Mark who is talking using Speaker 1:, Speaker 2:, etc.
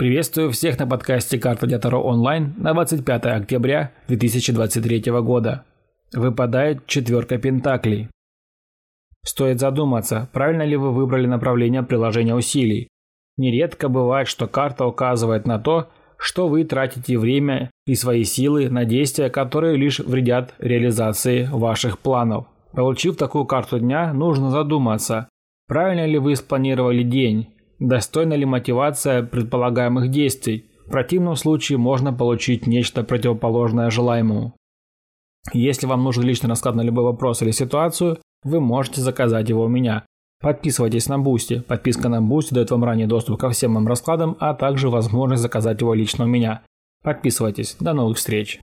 Speaker 1: Приветствую всех на подкасте «Карта для Таро онлайн» на 25 октября 2023 года. Выпадает четверка пентаклей. Стоит задуматься, правильно ли вы выбрали направление приложения усилий. Нередко бывает, что карта указывает на то, что вы тратите время и свои силы на действия, которые лишь вредят реализации ваших планов. Получив такую карту дня, нужно задуматься, правильно ли вы спланировали день, Достойна ли мотивация предполагаемых действий? В противном случае можно получить нечто противоположное желаемому. Если вам нужен личный расклад на любой вопрос или ситуацию, вы можете заказать его у меня. Подписывайтесь на Boosty. Подписка на Boosty дает вам ранний доступ ко всем моим раскладам, а также возможность заказать его лично у меня. Подписывайтесь. До новых встреч.